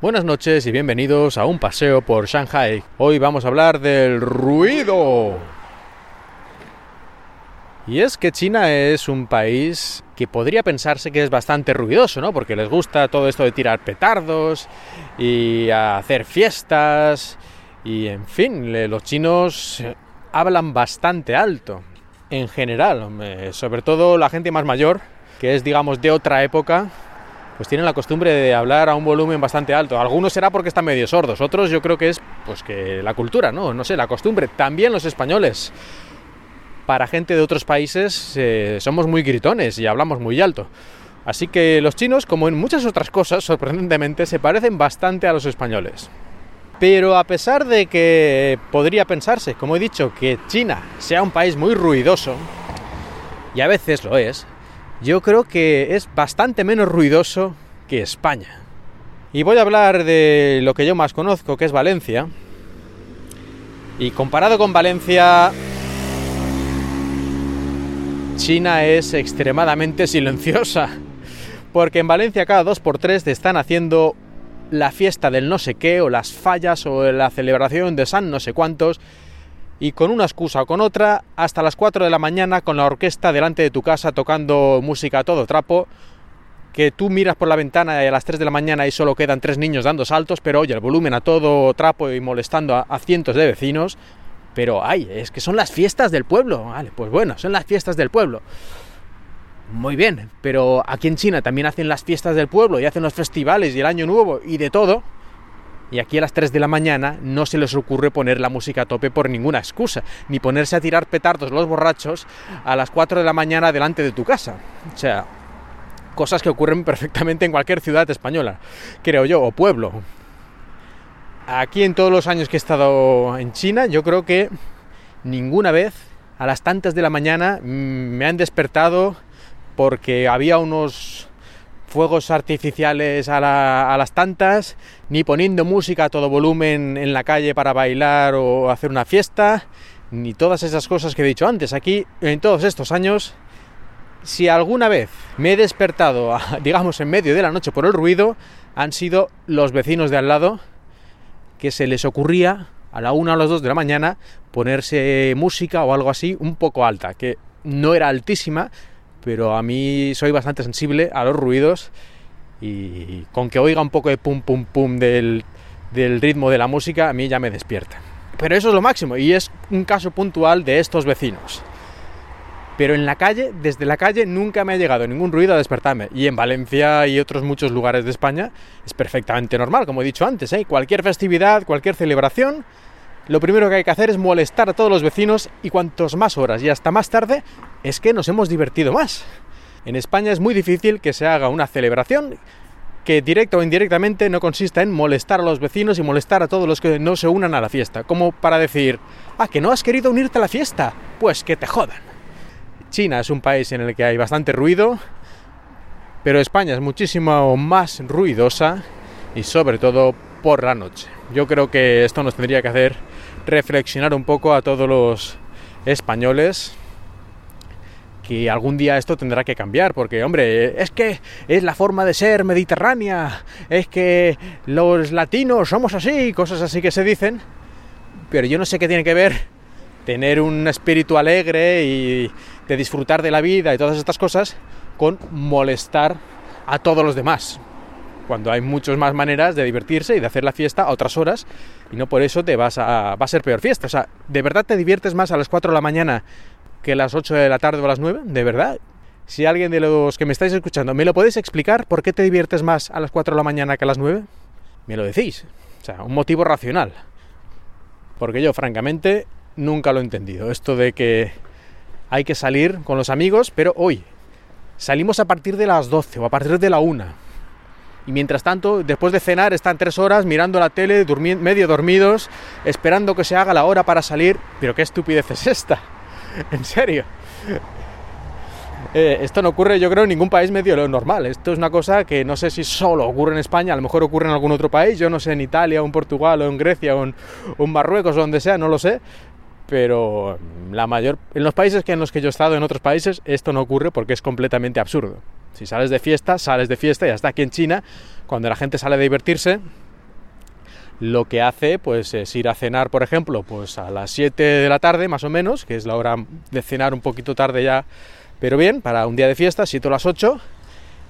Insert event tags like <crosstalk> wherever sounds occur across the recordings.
Buenas noches y bienvenidos a un paseo por Shanghai. Hoy vamos a hablar del ruido. Y es que China es un país que podría pensarse que es bastante ruidoso, ¿no? Porque les gusta todo esto de tirar petardos y hacer fiestas y en fin, los chinos hablan bastante alto en general, sobre todo la gente más mayor, que es digamos de otra época, pues tienen la costumbre de hablar a un volumen bastante alto. Algunos será porque están medio sordos, otros yo creo que es pues que la cultura, no, no sé, la costumbre. También los españoles para gente de otros países eh, somos muy gritones y hablamos muy alto. Así que los chinos, como en muchas otras cosas, <laughs> sorprendentemente, se parecen bastante a los españoles. Pero a pesar de que podría pensarse, como he dicho, que China sea un país muy ruidoso, y a veces lo es, yo creo que es bastante menos ruidoso que España. Y voy a hablar de lo que yo más conozco, que es Valencia. Y comparado con Valencia, China es extremadamente silenciosa. Porque en Valencia cada dos por tres te están haciendo la fiesta del no sé qué, o las fallas, o la celebración de San no sé cuántos, y con una excusa o con otra, hasta las 4 de la mañana con la orquesta delante de tu casa tocando música a todo trapo, que tú miras por la ventana y a las 3 de la mañana y solo quedan tres niños dando saltos, pero oye, el volumen a todo trapo y molestando a, cientos de vecinos, pero ay, es que son las fiestas del pueblo. Pues bueno, son las fiestas del pueblo. Muy bien, pero aquí en China también hacen las fiestas del pueblo y hacen los festivales y el año nuevo y de todo. Y aquí a las 3 de la mañana no se les ocurre poner la música a tope por ninguna excusa, ni ponerse a tirar petardos los borrachos a las 4 de la mañana delante de tu casa. O sea, cosas que ocurren perfectamente en cualquier ciudad española, creo yo, o pueblo. Aquí en todos los años que he estado en China, yo creo que ninguna vez a las tantas de la mañana mm, me han despertado porque había unos fuegos artificiales a, las tantas, ni poniendo música a todo volumen en la calle para bailar o hacer una fiesta, ni todas esas cosas que he dicho antes. Aquí, en todos estos años, si alguna vez me he despertado, <laughs> digamos, en medio de la noche por el ruido, han sido los vecinos de al lado que se les ocurría a la una o las dos de la mañana ponerse música o algo así un poco alta, que no era altísima, pero a mí soy bastante sensible a los ruidos y con que oiga un poco de pum pum pum del, del ritmo de la música, a mí ya me despierta. Pero eso es lo máximo y es un caso puntual de estos vecinos pero en la calle, desde la calle, nunca me ha llegado ningún ruido a despertarme. Y en Valencia y otros muchos lugares de España es perfectamente normal, como he dicho antes. ¿eh? Cualquier festividad, cualquier celebración, lo primero que hay que hacer es molestar a todos los vecinos y cuantos más horas y hasta más tarde es que nos hemos divertido más. En España es muy difícil que se haga una celebración que directa o indirectamente no consista en molestar a los vecinos y molestar a todos los que no se unan a la fiesta, como para decir, ah, que no has querido unirte a la fiesta, pues que te jodan. China es un país en el que hay bastante ruido, pero España es muchísimo más ruidosa y sobre todo por la noche. Yo creo que esto nos tendría que hacer reflexionar un poco a todos los españoles que algún día esto tendrá que cambiar, porque hombre, es que es la forma de ser mediterránea, es que los latinos somos así, cosas así que se dicen, pero yo no sé qué tiene que ver tener un espíritu alegre y de disfrutar de la vida y todas estas cosas con molestar a todos los demás. Cuando hay muchas más maneras de divertirse y de hacer la fiesta a otras horas y no por eso te vas a, va a ser peor fiesta. O sea, ¿de verdad te diviertes más a las 4 de la mañana que a las 8 de la tarde o a las 9? ¿De verdad? Si alguien de los que me estáis escuchando me lo podéis explicar por qué te diviertes más a las 4 de la mañana que a las 9, me lo decís. O sea, un motivo racional. Porque yo, francamente, nunca lo he entendido. Esto de que hay que salir con los amigos, pero hoy salimos a partir de las 12 o a partir de la 1. Y mientras tanto, después de cenar, están tres horas mirando la tele, medio dormidos, esperando que se haga la hora para salir. Pero qué estupidez es esta. <laughs> En serio. Eh, esto no ocurre, yo creo, en ningún país medio normal. Esto es una cosa que no sé si solo ocurre en España, a lo mejor ocurre en algún otro país, yo no sé, en Italia, o en Portugal, o en Grecia, o en, o en Marruecos, o donde sea, no lo sé pero la mayor en los países que en los que yo he estado en otros países esto no ocurre porque es completamente absurdo. Si sales de fiesta, sales de fiesta y hasta aquí en China, cuando la gente sale a divertirse, lo que hace pues es ir a cenar, por ejemplo, pues a las 7 de la tarde más o menos, que es la hora de cenar un poquito tarde ya, pero bien, para un día de fiesta, 7 o las 8,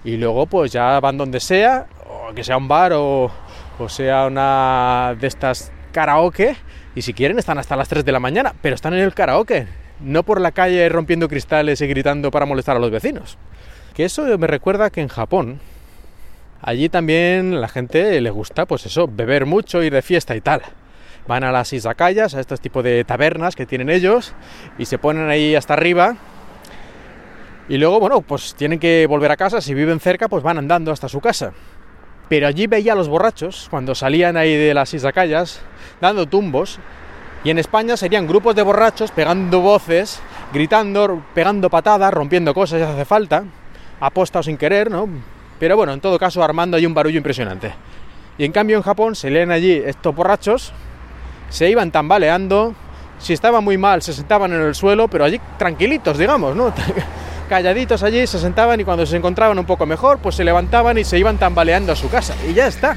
y luego pues ya van donde sea, o que sea un bar o, o sea una de estas karaoke, y si quieren están hasta las 3 de la mañana, pero están en el karaoke, no por la calle rompiendo cristales y gritando para molestar a los vecinos. Que eso me recuerda que en Japón, Allí también la gente le gusta, pues eso, beber mucho, ir de fiesta y tal. Van a las izakayas, a estos tipos de tabernas que tienen ellos, y se ponen ahí hasta arriba. Y luego, bueno, pues tienen que volver a casa, si viven cerca, pues van andando hasta su casa. Pero allí veía a los borrachos, cuando salían ahí de las izakayas, dando tumbos, y en España serían grupos de borrachos pegando voces, gritando, pegando patadas, rompiendo cosas si hace falta, aposta o sin querer, ¿no? Pero bueno, en todo caso, armando ahí un barullo impresionante. Y en cambio en Japón se leen allí estos borrachos, se iban tambaleando, si estaban muy mal se sentaban en el suelo, pero allí tranquilitos, digamos, ¿no? <laughs> Calladitos allí, se sentaban y cuando se encontraban un poco mejor, pues se levantaban y se iban tambaleando a su casa. Y ya está.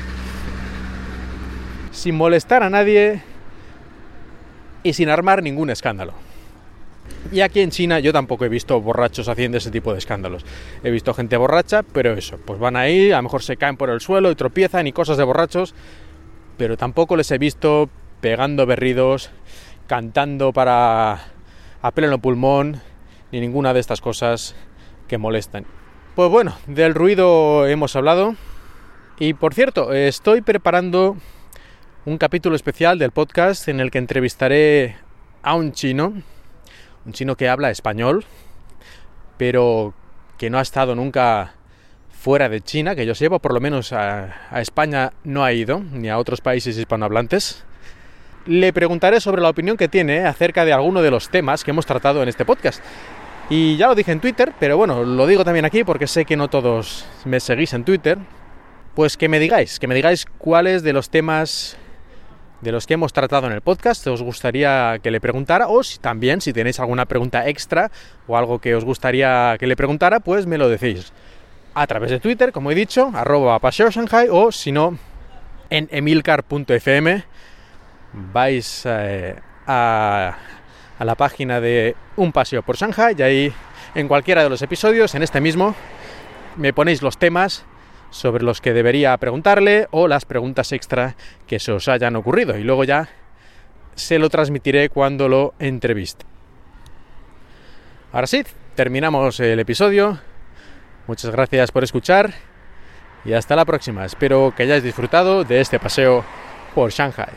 Sin molestar a nadie y sin armar ningún escándalo. Y aquí en China yo tampoco he visto borrachos haciendo ese tipo de escándalos. He visto gente borracha, pero eso, pues van ahí, a lo mejor se caen por el suelo y tropiezan y cosas de borrachos, pero tampoco les he visto pegando berridos, cantando para a pleno pulmón, ni ninguna de estas cosas que molestan. Pues bueno, del ruido hemos hablado. Y por cierto, estoy preparando un capítulo especial del podcast en el que entrevistaré a un chino un chino que habla español, pero que no ha estado nunca fuera de China, que yo sepa, por lo menos a, a, España no ha ido, ni a otros países hispanohablantes. Le preguntaré sobre la opinión que tiene acerca de alguno de los temas que hemos tratado en este podcast. Y ya lo dije en Twitter, pero bueno, lo digo también aquí porque sé que no todos me seguís en Twitter. Pues que me digáis, que me digáis cuáles de los temas de los que hemos tratado en el podcast os gustaría que le preguntara o si también si tenéis alguna pregunta extra o algo que os gustaría que le preguntara pues me lo decís a través de Twitter como he dicho arroba paseo o si no en emilcar.fm vais eh, a, a la página de un paseo por Shanghai y ahí en cualquiera de los episodios en este mismo me ponéis los temas sobre los que debería preguntarle o las preguntas extra que se os hayan ocurrido y luego ya se lo transmitiré cuando lo entreviste. Ahora sí, terminamos el episodio. Muchas gracias por escuchar y hasta la próxima. Espero que hayáis disfrutado de este paseo por Shanghai.